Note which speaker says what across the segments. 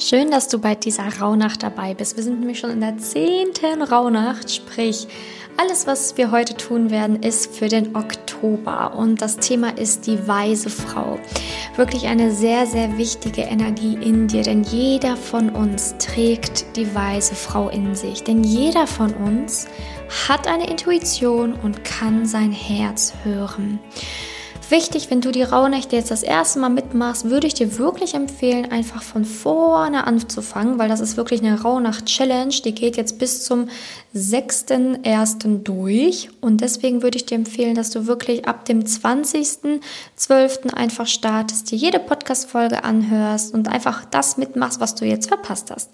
Speaker 1: Schön, dass du bei dieser Rauhnacht dabei bist. Wir sind nämlich schon in der zehnten Rauhnacht, sprich, alles, was wir heute tun werden, ist für den Oktober. Und das Thema ist die weise Frau. Wirklich eine sehr, sehr wichtige Energie in dir, denn jeder von uns trägt die weise Frau in sich. Denn jeder von uns hat eine Intuition und kann sein Herz hören. Wichtig, wenn du die Rauhnächte jetzt das erste Mal mitmachst, würde ich dir wirklich empfehlen, einfach von vorne anzufangen, weil das ist wirklich eine Rauhnacht-Challenge. Die geht jetzt bis zum 6.1. durch. Und deswegen würde ich dir empfehlen, dass du wirklich ab dem 20.12. einfach startest, dir jede Podcast-Folge anhörst und einfach das mitmachst, was du jetzt verpasst hast.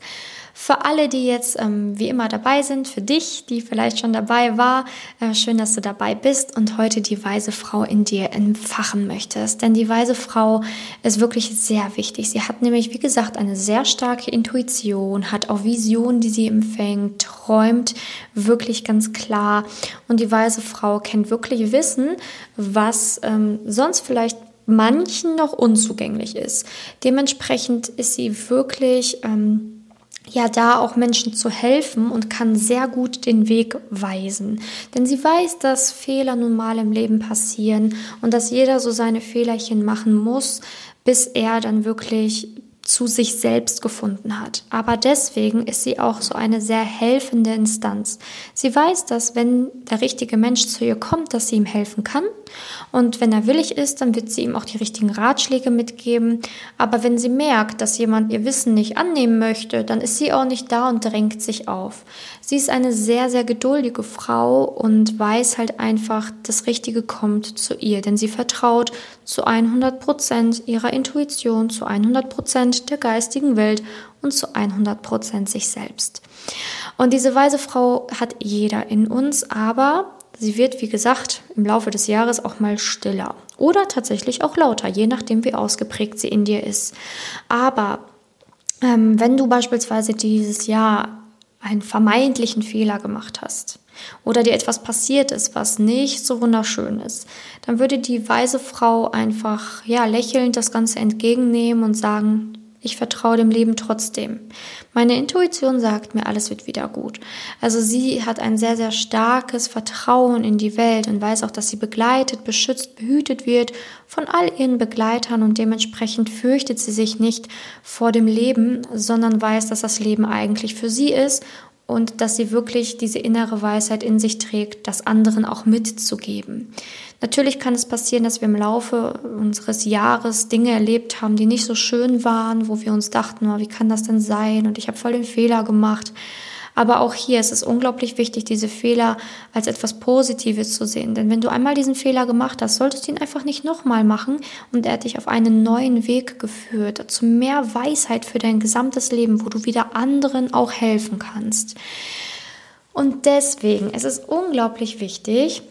Speaker 1: Für alle, die jetzt ähm, wie immer dabei sind, für dich, die vielleicht schon dabei war, äh, schön, dass du dabei bist und heute die weise Frau in dir entfachen möchtest. Denn die weise Frau ist wirklich sehr wichtig. Sie hat nämlich, wie gesagt, eine sehr starke Intuition, hat auch Visionen, die sie empfängt, träumt wirklich ganz klar. Und die weise Frau kennt wirklich Wissen, was ähm, sonst vielleicht manchen noch unzugänglich ist. Dementsprechend ist sie wirklich ähm, ja da auch Menschen zu helfen und kann sehr gut den Weg weisen. Denn sie weiß, dass Fehler nun mal im Leben passieren und dass jeder so seine Fehlerchen machen muss, bis er dann wirklich zu sich selbst gefunden hat. Aber deswegen ist sie auch so eine sehr helfende Instanz. Sie weiß, dass wenn der richtige Mensch zu ihr kommt, dass sie ihm helfen kann. Und wenn er willig ist, dann wird sie ihm auch die richtigen Ratschläge mitgeben. Aber wenn sie merkt, dass jemand ihr Wissen nicht annehmen möchte, dann ist sie auch nicht da und drängt sich auf. Sie ist eine sehr, sehr geduldige Frau und weiß halt einfach, das Richtige kommt zu ihr, denn sie vertraut zu 100 Prozent ihrer Intuition, zu 100 Prozent der geistigen Welt und zu 100 Prozent sich selbst. Und diese weise Frau hat jeder in uns, aber sie wird, wie gesagt, im Laufe des Jahres auch mal stiller oder tatsächlich auch lauter, je nachdem, wie ausgeprägt sie in dir ist. Aber ähm, wenn du beispielsweise dieses Jahr einen vermeintlichen Fehler gemacht hast oder dir etwas passiert ist, was nicht so wunderschön ist, dann würde die weise Frau einfach ja lächelnd das Ganze entgegennehmen und sagen, ich vertraue dem Leben trotzdem. Meine Intuition sagt mir, alles wird wieder gut. Also sie hat ein sehr, sehr starkes Vertrauen in die Welt und weiß auch, dass sie begleitet, beschützt, behütet wird von all ihren Begleitern und dementsprechend fürchtet sie sich nicht vor dem Leben, sondern weiß, dass das Leben eigentlich für sie ist und dass sie wirklich diese innere Weisheit in sich trägt, das anderen auch mitzugeben. Natürlich kann es passieren, dass wir im Laufe unseres Jahres Dinge erlebt haben, die nicht so schön waren, wo wir uns dachten, oh, wie kann das denn sein und ich habe voll den Fehler gemacht. Aber auch hier ist es unglaublich wichtig, diese Fehler als etwas Positives zu sehen. Denn wenn du einmal diesen Fehler gemacht hast, solltest du ihn einfach nicht nochmal machen und er hat dich auf einen neuen Weg geführt, zu mehr Weisheit für dein gesamtes Leben, wo du wieder anderen auch helfen kannst. Und deswegen es ist es unglaublich wichtig,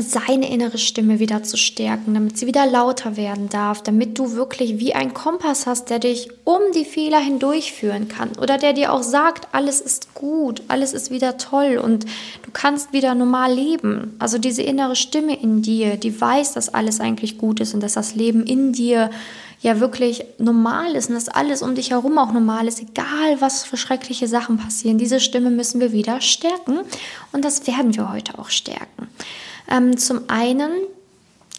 Speaker 1: seine innere Stimme wieder zu stärken, damit sie wieder lauter werden darf, damit du wirklich wie ein Kompass hast, der dich um die Fehler hindurchführen kann oder der dir auch sagt, alles ist gut, alles ist wieder toll und du kannst wieder normal leben. Also diese innere Stimme in dir, die weiß, dass alles eigentlich gut ist und dass das Leben in dir ja wirklich normal ist und dass alles um dich herum auch normal ist, egal was für schreckliche Sachen passieren. Diese Stimme müssen wir wieder stärken und das werden wir heute auch stärken. Ähm, zum einen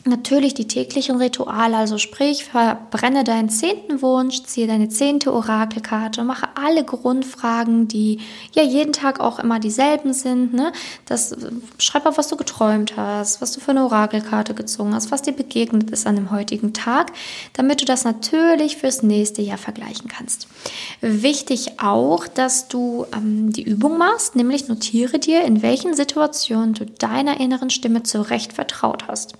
Speaker 1: Natürlich die täglichen Rituale, also sprich, verbrenne deinen zehnten Wunsch, ziehe deine zehnte Orakelkarte mache alle Grundfragen, die ja jeden Tag auch immer dieselben sind. Ne? Das, schreib auf, was du geträumt hast, was du für eine Orakelkarte gezogen hast, was dir begegnet ist an dem heutigen Tag, damit du das natürlich fürs nächste Jahr vergleichen kannst. Wichtig auch, dass du ähm, die Übung machst, nämlich notiere dir, in welchen Situationen du deiner inneren Stimme zurecht vertraut hast.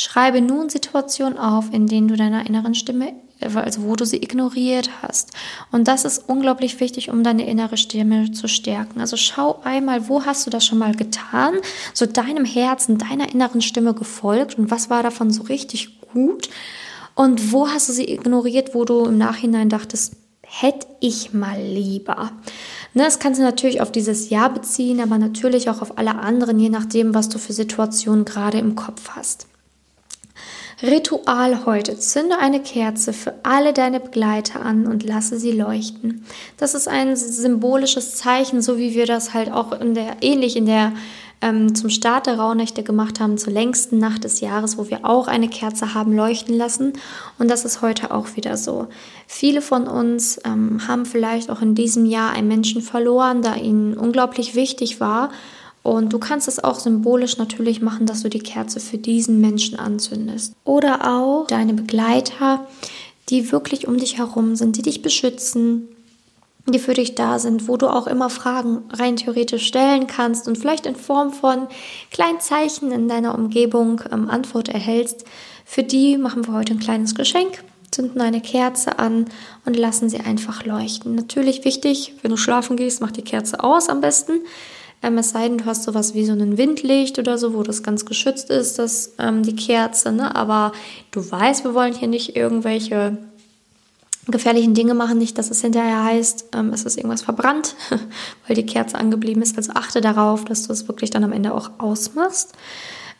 Speaker 1: Schreibe nun Situationen auf, in denen du deiner inneren Stimme, also wo du sie ignoriert hast. Und das ist unglaublich wichtig, um deine innere Stimme zu stärken. Also schau einmal, wo hast du das schon mal getan, so deinem Herzen, deiner inneren Stimme gefolgt und was war davon so richtig gut und wo hast du sie ignoriert, wo du im Nachhinein dachtest, hätte ich mal lieber. Ne, das kannst du natürlich auf dieses Jahr beziehen, aber natürlich auch auf alle anderen, je nachdem, was du für Situationen gerade im Kopf hast. Ritual heute. Zünde eine Kerze für alle deine Begleiter an und lasse sie leuchten. Das ist ein symbolisches Zeichen, so wie wir das halt auch in der, ähnlich in der ähm, zum Start der Rauhnächte gemacht haben, zur längsten Nacht des Jahres, wo wir auch eine Kerze haben leuchten lassen. Und das ist heute auch wieder so. Viele von uns ähm, haben vielleicht auch in diesem Jahr einen Menschen verloren, da ihnen unglaublich wichtig war und du kannst es auch symbolisch natürlich machen, dass du die Kerze für diesen Menschen anzündest. Oder auch deine Begleiter, die wirklich um dich herum sind, die dich beschützen, die für dich da sind, wo du auch immer Fragen rein theoretisch stellen kannst und vielleicht in Form von kleinen Zeichen in deiner Umgebung ähm, Antwort erhältst. Für die machen wir heute ein kleines Geschenk, zünden eine Kerze an und lassen sie einfach leuchten. Natürlich wichtig, wenn du schlafen gehst, mach die Kerze aus am besten. Ähm, es sei denn, du hast sowas wie so ein Windlicht oder so, wo das ganz geschützt ist, das, ähm, die Kerze. Ne? Aber du weißt, wir wollen hier nicht irgendwelche gefährlichen Dinge machen, nicht, dass es hinterher heißt, ähm, es ist irgendwas verbrannt, weil die Kerze angeblieben ist. Also achte darauf, dass du es wirklich dann am Ende auch ausmachst.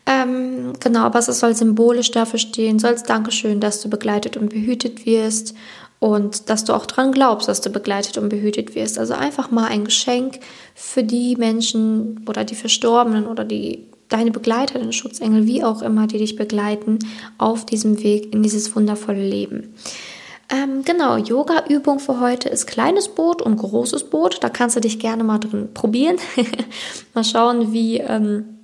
Speaker 1: Ähm, genau, aber es soll symbolisch dafür stehen, soll als Dankeschön, dass du begleitet und behütet wirst und dass du auch dran glaubst, dass du begleitet und behütet wirst. Also einfach mal ein Geschenk für die Menschen oder die Verstorbenen oder die deine Begleiter, deine Schutzengel, wie auch immer, die dich begleiten auf diesem Weg in dieses wundervolle Leben. Ähm, genau, Yoga-Übung für heute ist kleines Boot und großes Boot. Da kannst du dich gerne mal drin probieren. mal schauen, wie. Ähm,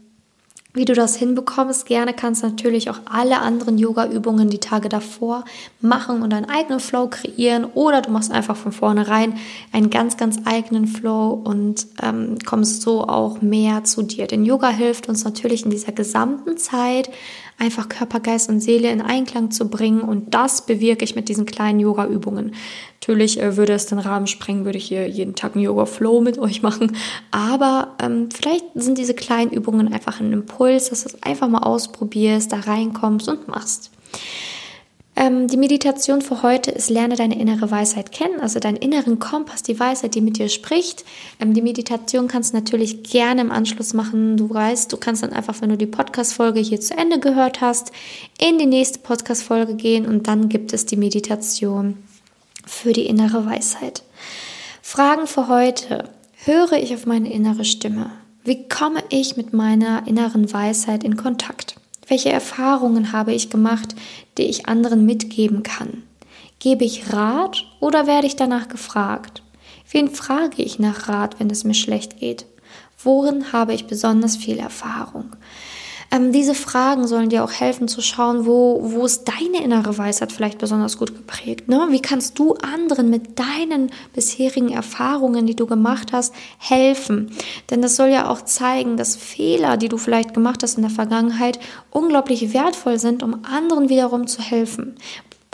Speaker 1: wie du das hinbekommst. Gerne kannst du natürlich auch alle anderen Yoga-Übungen die Tage davor machen und deinen eigenen Flow kreieren oder du machst einfach von vornherein einen ganz, ganz eigenen Flow und ähm, kommst so auch mehr zu dir. Denn Yoga hilft uns natürlich in dieser gesamten Zeit einfach Körper, Geist und Seele in Einklang zu bringen und das bewirke ich mit diesen kleinen Yoga-Übungen. Natürlich äh, würde es den Rahmen sprengen, würde ich hier jeden Tag einen Yoga-Flow mit euch machen. Aber ähm, vielleicht sind diese kleinen Übungen einfach ein Impuls, dass du es einfach mal ausprobierst, da reinkommst und machst. Ähm, die Meditation für heute ist, lerne deine innere Weisheit kennen, also deinen inneren Kompass, die Weisheit, die mit dir spricht. Ähm, die Meditation kannst du natürlich gerne im Anschluss machen. Du weißt, du kannst dann einfach, wenn du die Podcast-Folge hier zu Ende gehört hast, in die nächste Podcast-Folge gehen und dann gibt es die Meditation für die innere Weisheit. Fragen für heute. Höre ich auf meine innere Stimme? Wie komme ich mit meiner inneren Weisheit in Kontakt? Welche Erfahrungen habe ich gemacht, die ich anderen mitgeben kann? Gebe ich Rat oder werde ich danach gefragt? Wen frage ich nach Rat, wenn es mir schlecht geht? Worin habe ich besonders viel Erfahrung? Ähm, diese Fragen sollen dir auch helfen zu schauen, wo, wo ist deine innere Weisheit vielleicht besonders gut geprägt. Ne? Wie kannst du anderen mit deinen bisherigen Erfahrungen, die du gemacht hast, helfen? Denn das soll ja auch zeigen, dass Fehler, die du vielleicht gemacht hast in der Vergangenheit, unglaublich wertvoll sind, um anderen wiederum zu helfen.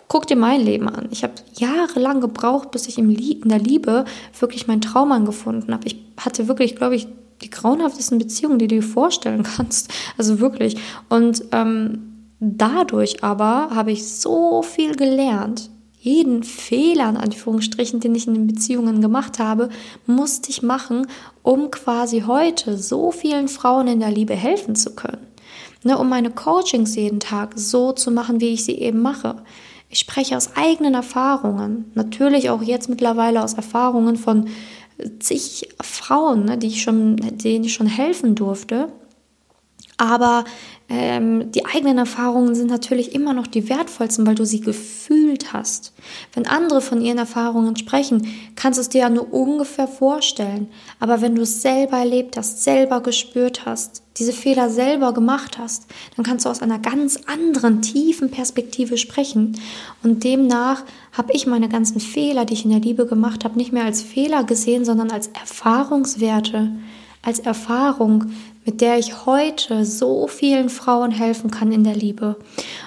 Speaker 1: Guck dir mein Leben an. Ich habe jahrelang gebraucht, bis ich in der Liebe wirklich meinen Traum gefunden habe. Ich hatte wirklich, glaube ich, die grauenhaftesten Beziehungen, die du dir vorstellen kannst. Also wirklich. Und ähm, dadurch aber habe ich so viel gelernt. Jeden Fehler, in Anführungsstrichen, den ich in den Beziehungen gemacht habe, musste ich machen, um quasi heute so vielen Frauen in der Liebe helfen zu können. Ne, um meine Coachings jeden Tag so zu machen, wie ich sie eben mache. Ich spreche aus eigenen Erfahrungen, natürlich auch jetzt mittlerweile aus Erfahrungen von zig Frauen, ne, die ich schon, denen ich schon helfen durfte. Aber ähm, die eigenen Erfahrungen sind natürlich immer noch die wertvollsten, weil du sie gefühlt hast. Wenn andere von ihren Erfahrungen sprechen, kannst du es dir ja nur ungefähr vorstellen. Aber wenn du es selber erlebt hast, selber gespürt hast, diese Fehler selber gemacht hast, dann kannst du aus einer ganz anderen, tiefen Perspektive sprechen. Und demnach habe ich meine ganzen Fehler, die ich in der Liebe gemacht habe, nicht mehr als Fehler gesehen, sondern als Erfahrungswerte, als Erfahrung, mit der ich heute so vielen Frauen helfen kann in der Liebe.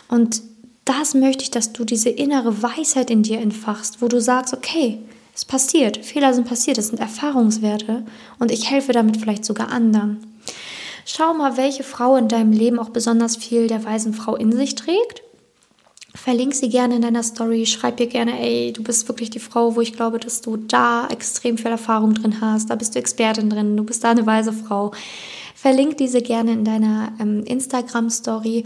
Speaker 1: Und das möchte ich, dass du diese innere Weisheit in dir entfachst, wo du sagst, okay, es passiert, Fehler sind passiert, es sind Erfahrungswerte und ich helfe damit vielleicht sogar anderen. Schau mal, welche Frau in deinem Leben auch besonders viel der weisen Frau in sich trägt. Verlink sie gerne in deiner Story, schreib ihr gerne, ey, du bist wirklich die Frau, wo ich glaube, dass du da extrem viel Erfahrung drin hast, da bist du Expertin drin, du bist da eine weise Frau Verlink diese gerne in deiner ähm, Instagram-Story.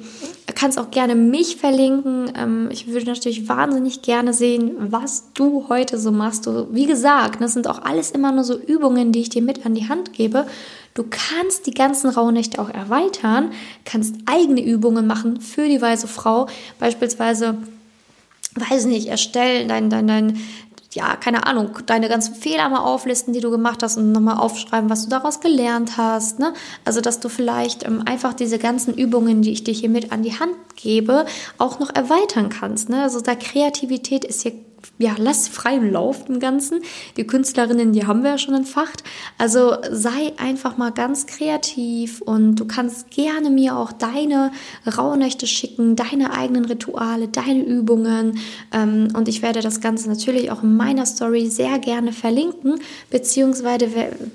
Speaker 1: Kannst auch gerne mich verlinken. Ähm, ich würde natürlich wahnsinnig gerne sehen, was du heute so machst. Du, wie gesagt, das sind auch alles immer nur so Übungen, die ich dir mit an die Hand gebe. Du kannst die ganzen Rauhnächte auch erweitern, kannst eigene Übungen machen für die weise Frau. Beispielsweise weiß nicht, erstellen dein, dein, dein, ja, keine Ahnung, deine ganzen Fehler mal auflisten, die du gemacht hast und nochmal aufschreiben, was du daraus gelernt hast. Ne? Also, dass du vielleicht ähm, einfach diese ganzen Übungen, die ich dir hier mit an die Hand gebe, auch noch erweitern kannst. Ne? Also, da Kreativität ist hier ja, lass freien Lauf im Ganzen. Die Künstlerinnen, die haben wir ja schon entfacht. Also sei einfach mal ganz kreativ und du kannst gerne mir auch deine Rauhnächte schicken, deine eigenen Rituale, deine Übungen. Ähm, und ich werde das Ganze natürlich auch in meiner Story sehr gerne verlinken, beziehungsweise,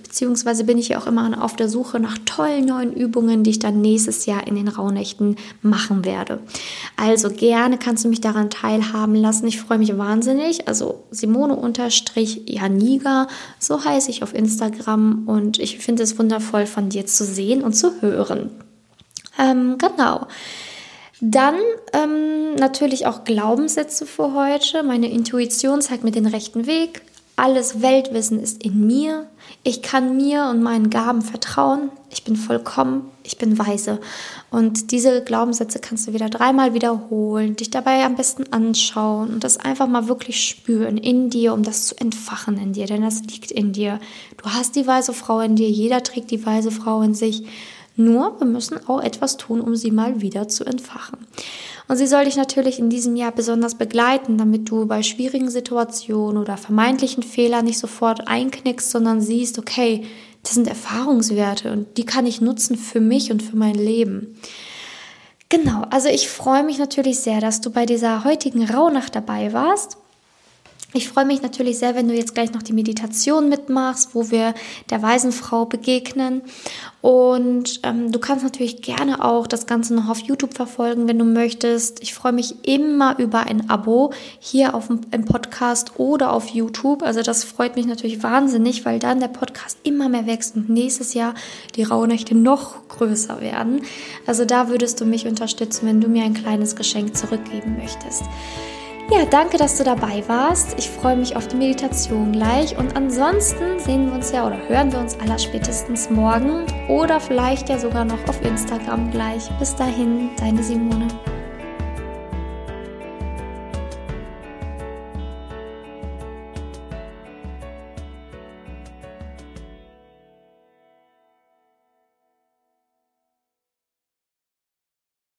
Speaker 1: beziehungsweise bin ich ja auch immer auf der Suche nach tollen neuen Übungen, die ich dann nächstes Jahr in den Rauhnächten machen werde. Also gerne kannst du mich daran teilhaben lassen. Ich freue mich wahnsinnig ich, also Simone-Janiga, so heiße ich auf Instagram und ich finde es wundervoll von dir zu sehen und zu hören. Ähm, genau. Dann ähm, natürlich auch Glaubenssätze für heute. Meine Intuition zeigt mir den rechten Weg. Alles Weltwissen ist in mir. Ich kann mir und meinen Gaben vertrauen. Ich bin vollkommen, ich bin weise. Und diese Glaubenssätze kannst du wieder dreimal wiederholen, dich dabei am besten anschauen und das einfach mal wirklich spüren in dir, um das zu entfachen in dir, denn das liegt in dir. Du hast die weise Frau in dir, jeder trägt die weise Frau in sich. Nur wir müssen auch etwas tun, um sie mal wieder zu entfachen. Und sie soll dich natürlich in diesem Jahr besonders begleiten, damit du bei schwierigen Situationen oder vermeintlichen Fehlern nicht sofort einknickst, sondern siehst, okay, das sind Erfahrungswerte und die kann ich nutzen für mich und für mein Leben. Genau, also ich freue mich natürlich sehr, dass du bei dieser heutigen Rauhnacht dabei warst. Ich freue mich natürlich sehr, wenn du jetzt gleich noch die Meditation mitmachst, wo wir der weisen Frau begegnen. Und ähm, du kannst natürlich gerne auch das Ganze noch auf YouTube verfolgen, wenn du möchtest. Ich freue mich immer über ein Abo hier auf dem Podcast oder auf YouTube. Also das freut mich natürlich wahnsinnig, weil dann der Podcast immer mehr wächst und nächstes Jahr die Rauhnächte noch größer werden. Also da würdest du mich unterstützen, wenn du mir ein kleines Geschenk zurückgeben möchtest. Ja, danke, dass du dabei warst. Ich freue mich auf die Meditation gleich. Und ansonsten sehen wir uns ja oder hören wir uns aller spätestens morgen oder vielleicht ja sogar noch auf Instagram gleich. Bis dahin, deine Simone.